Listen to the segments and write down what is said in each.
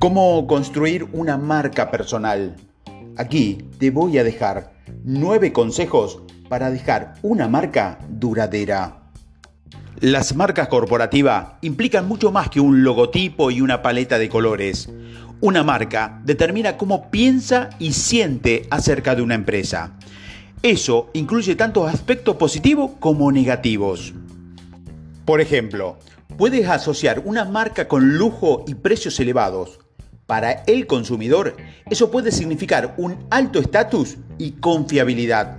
¿Cómo construir una marca personal? Aquí te voy a dejar nueve consejos para dejar una marca duradera. Las marcas corporativas implican mucho más que un logotipo y una paleta de colores. Una marca determina cómo piensa y siente acerca de una empresa. Eso incluye tanto aspectos positivos como negativos. Por ejemplo, puedes asociar una marca con lujo y precios elevados, para el consumidor, eso puede significar un alto estatus y confiabilidad.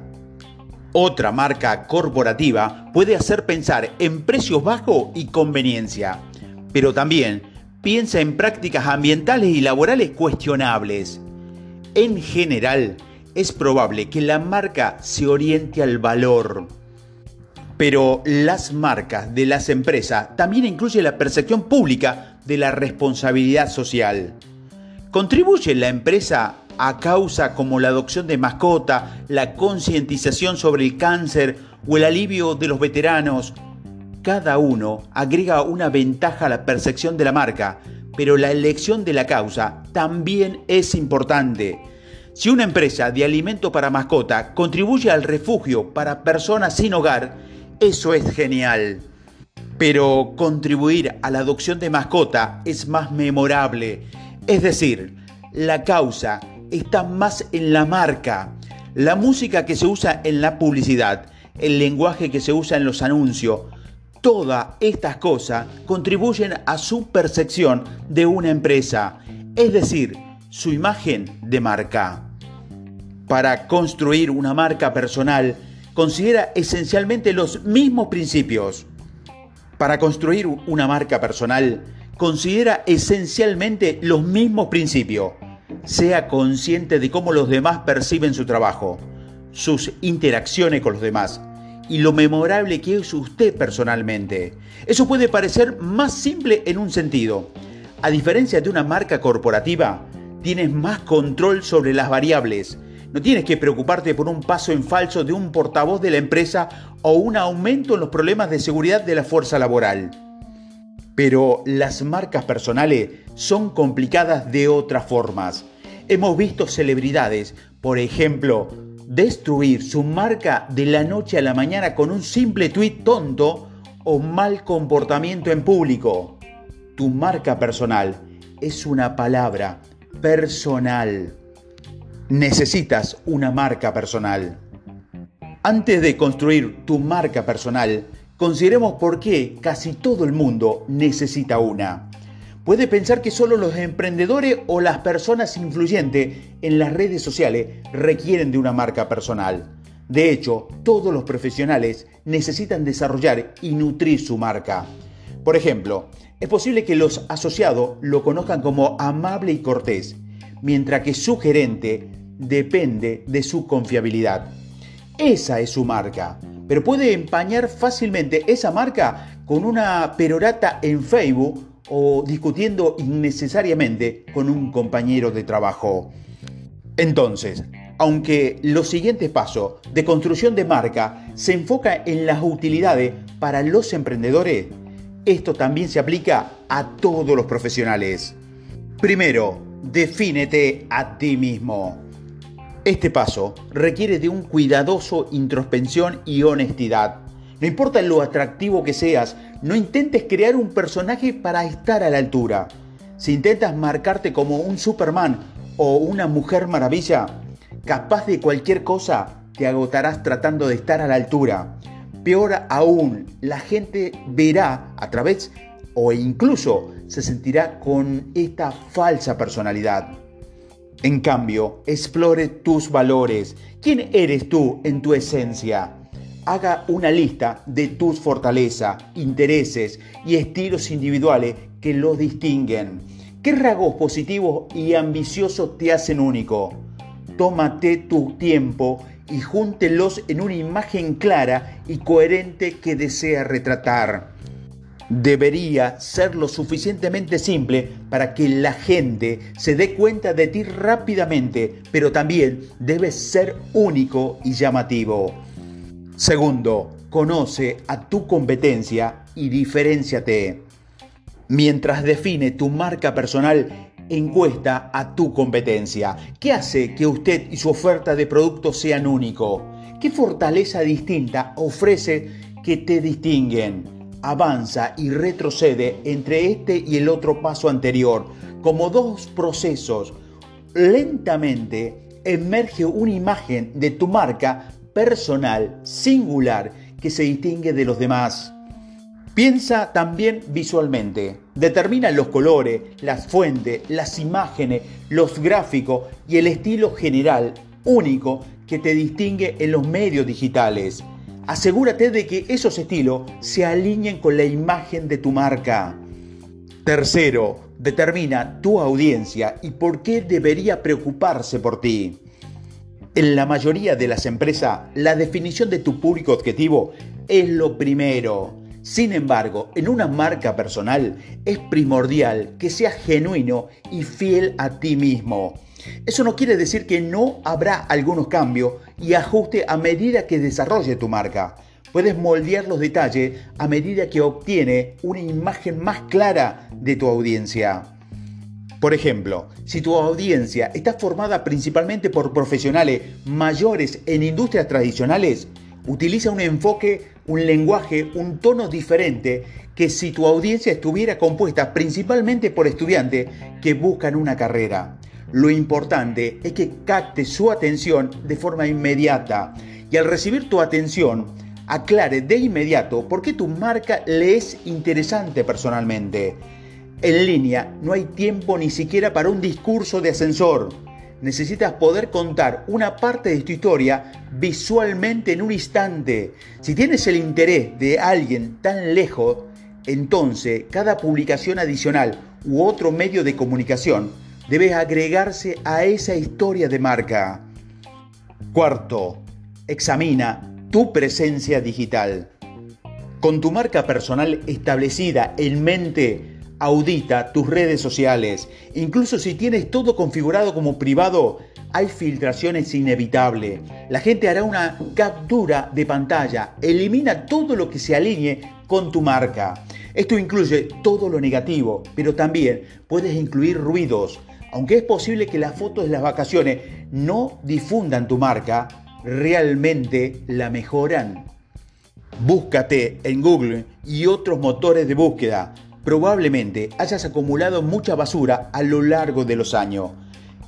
Otra marca corporativa puede hacer pensar en precios bajos y conveniencia, pero también piensa en prácticas ambientales y laborales cuestionables. En general, es probable que la marca se oriente al valor. Pero las marcas de las empresas también incluyen la percepción pública de la responsabilidad social. ¿Contribuye la empresa a causa como la adopción de mascota, la concientización sobre el cáncer o el alivio de los veteranos? Cada uno agrega una ventaja a la percepción de la marca, pero la elección de la causa también es importante. Si una empresa de alimento para mascota contribuye al refugio para personas sin hogar, eso es genial. Pero contribuir a la adopción de mascota es más memorable es decir, la causa está más en la marca, la música que se usa en la publicidad, el lenguaje que se usa en los anuncios. Todas estas cosas contribuyen a su percepción de una empresa, es decir, su imagen de marca. Para construir una marca personal, considera esencialmente los mismos principios. Para construir una marca personal, considera esencialmente los mismos principios. Sea consciente de cómo los demás perciben su trabajo, sus interacciones con los demás y lo memorable que es usted personalmente. Eso puede parecer más simple en un sentido. A diferencia de una marca corporativa, tienes más control sobre las variables. No tienes que preocuparte por un paso en falso de un portavoz de la empresa o un aumento en los problemas de seguridad de la fuerza laboral. Pero las marcas personales son complicadas de otras formas. Hemos visto celebridades, por ejemplo, destruir su marca de la noche a la mañana con un simple tuit tonto o mal comportamiento en público. Tu marca personal es una palabra personal. Necesitas una marca personal. Antes de construir tu marca personal, Consideremos por qué casi todo el mundo necesita una. Puede pensar que solo los emprendedores o las personas influyentes en las redes sociales requieren de una marca personal. De hecho, todos los profesionales necesitan desarrollar y nutrir su marca. Por ejemplo, es posible que los asociados lo conozcan como amable y cortés, mientras que su gerente depende de su confiabilidad. Esa es su marca pero puede empañar fácilmente esa marca con una perorata en Facebook o discutiendo innecesariamente con un compañero de trabajo. Entonces, aunque los siguientes pasos de construcción de marca se enfoca en las utilidades para los emprendedores, esto también se aplica a todos los profesionales. Primero, defínete a ti mismo. Este paso requiere de un cuidadoso introspección y honestidad. No importa lo atractivo que seas, no intentes crear un personaje para estar a la altura. Si intentas marcarte como un Superman o una mujer maravilla, capaz de cualquier cosa, te agotarás tratando de estar a la altura. Peor aún, la gente verá a través o incluso se sentirá con esta falsa personalidad. En cambio, explore tus valores. ¿Quién eres tú en tu esencia? Haga una lista de tus fortalezas, intereses y estilos individuales que los distinguen. ¿Qué rasgos positivos y ambiciosos te hacen único? Tómate tu tiempo y júntelos en una imagen clara y coherente que desea retratar debería ser lo suficientemente simple para que la gente se dé cuenta de ti rápidamente, pero también debe ser único y llamativo. Segundo, conoce a tu competencia y diferenciate. Mientras define tu marca personal, encuesta a tu competencia. ¿Qué hace que usted y su oferta de productos sean único? ¿Qué fortaleza distinta ofrece que te distinguen? Avanza y retrocede entre este y el otro paso anterior, como dos procesos. Lentamente emerge una imagen de tu marca personal, singular, que se distingue de los demás. Piensa también visualmente. Determina los colores, las fuentes, las imágenes, los gráficos y el estilo general único que te distingue en los medios digitales. Asegúrate de que esos estilos se alineen con la imagen de tu marca. Tercero, determina tu audiencia y por qué debería preocuparse por ti. En la mayoría de las empresas, la definición de tu público objetivo es lo primero. Sin embargo, en una marca personal es primordial que seas genuino y fiel a ti mismo. Eso no quiere decir que no habrá algunos cambios y ajuste a medida que desarrolle tu marca. Puedes moldear los detalles a medida que obtiene una imagen más clara de tu audiencia. Por ejemplo, si tu audiencia está formada principalmente por profesionales mayores en industrias tradicionales, utiliza un enfoque, un lenguaje, un tono diferente que si tu audiencia estuviera compuesta principalmente por estudiantes que buscan una carrera. Lo importante es que capte su atención de forma inmediata y al recibir tu atención, aclare de inmediato por qué tu marca le es interesante personalmente. En línea no hay tiempo ni siquiera para un discurso de ascensor necesitas poder contar una parte de tu historia visualmente en un instante. Si tienes el interés de alguien tan lejos, entonces cada publicación adicional u otro medio de comunicación debe agregarse a esa historia de marca. Cuarto, examina tu presencia digital. Con tu marca personal establecida en mente, audita tus redes sociales. Incluso si tienes todo configurado como privado, hay filtraciones inevitables. La gente hará una captura de pantalla. Elimina todo lo que se alinee con tu marca. Esto incluye todo lo negativo, pero también puedes incluir ruidos. Aunque es posible que las fotos de las vacaciones no difundan tu marca, realmente la mejoran. Búscate en Google y otros motores de búsqueda probablemente hayas acumulado mucha basura a lo largo de los años.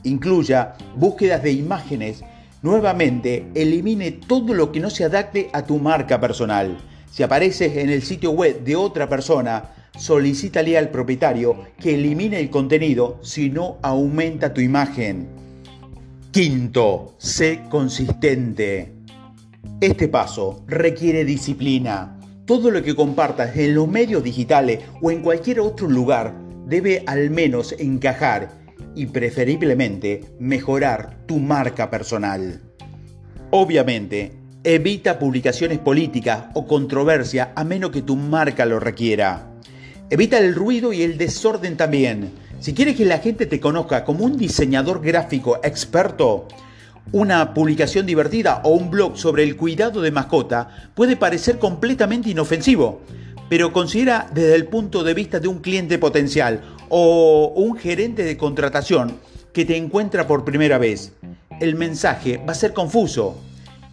Incluya búsquedas de imágenes. Nuevamente, elimine todo lo que no se adapte a tu marca personal. Si apareces en el sitio web de otra persona, solicítale al propietario que elimine el contenido si no aumenta tu imagen. Quinto, sé consistente. Este paso requiere disciplina. Todo lo que compartas en los medios digitales o en cualquier otro lugar debe al menos encajar y preferiblemente mejorar tu marca personal. Obviamente, evita publicaciones políticas o controversia a menos que tu marca lo requiera. Evita el ruido y el desorden también. Si quieres que la gente te conozca como un diseñador gráfico experto, una publicación divertida o un blog sobre el cuidado de mascota puede parecer completamente inofensivo, pero considera desde el punto de vista de un cliente potencial o un gerente de contratación que te encuentra por primera vez. El mensaje va a ser confuso.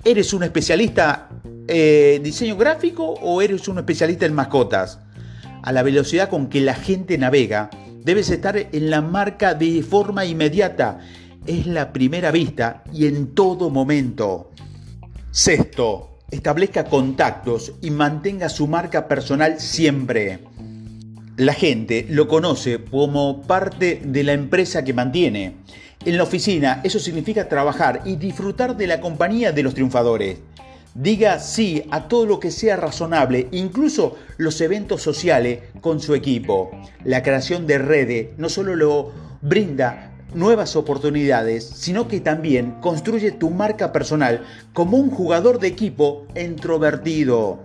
¿Eres un especialista en diseño gráfico o eres un especialista en mascotas? A la velocidad con que la gente navega, debes estar en la marca de forma inmediata es la primera vista y en todo momento. Sexto, establezca contactos y mantenga su marca personal siempre. La gente lo conoce como parte de la empresa que mantiene. En la oficina eso significa trabajar y disfrutar de la compañía de los triunfadores. Diga sí a todo lo que sea razonable, incluso los eventos sociales con su equipo. La creación de redes no solo lo brinda nuevas oportunidades, sino que también construye tu marca personal como un jugador de equipo introvertido.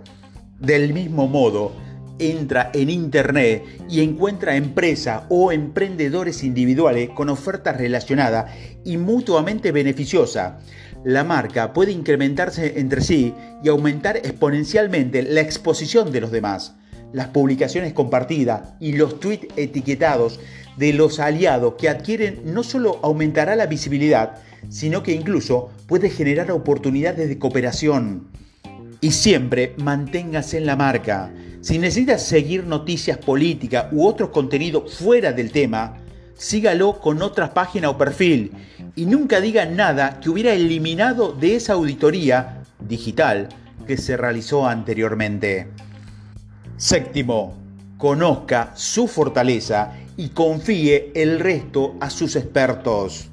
Del mismo modo, entra en Internet y encuentra empresas o emprendedores individuales con ofertas relacionadas y mutuamente beneficiosas. La marca puede incrementarse entre sí y aumentar exponencialmente la exposición de los demás. Las publicaciones compartidas y los tweets etiquetados de los aliados que adquieren no solo aumentará la visibilidad, sino que incluso puede generar oportunidades de cooperación. Y siempre manténgase en la marca. Si necesitas seguir noticias políticas u otros contenidos fuera del tema, sígalo con otra página o perfil y nunca diga nada que hubiera eliminado de esa auditoría digital que se realizó anteriormente. Séptimo, conozca su fortaleza y confíe el resto a sus expertos.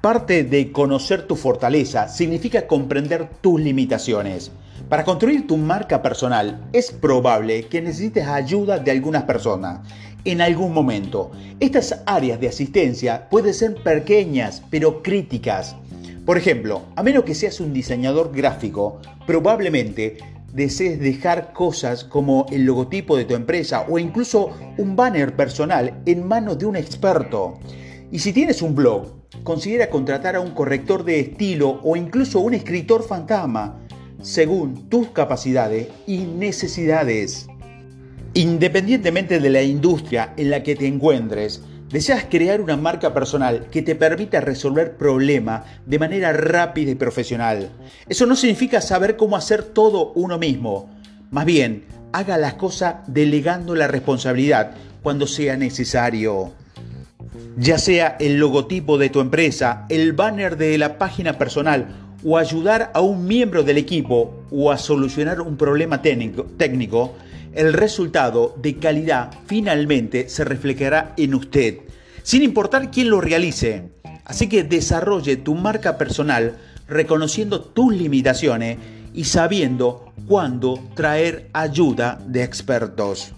Parte de conocer tu fortaleza significa comprender tus limitaciones. Para construir tu marca personal es probable que necesites ayuda de algunas personas en algún momento. Estas áreas de asistencia pueden ser pequeñas pero críticas. Por ejemplo, a menos que seas un diseñador gráfico, probablemente desees dejar cosas como el logotipo de tu empresa o incluso un banner personal en manos de un experto. Y si tienes un blog, considera contratar a un corrector de estilo o incluso un escritor fantasma según tus capacidades y necesidades. Independientemente de la industria en la que te encuentres, deseas crear una marca personal que te permita resolver problemas de manera rápida y profesional. Eso no significa saber cómo hacer todo uno mismo. Más bien, haga las cosas delegando la responsabilidad cuando sea necesario. Ya sea el logotipo de tu empresa, el banner de la página personal o ayudar a un miembro del equipo o a solucionar un problema técnico, el resultado de calidad finalmente se reflejará en usted, sin importar quién lo realice. Así que desarrolle tu marca personal reconociendo tus limitaciones y sabiendo cuándo traer ayuda de expertos.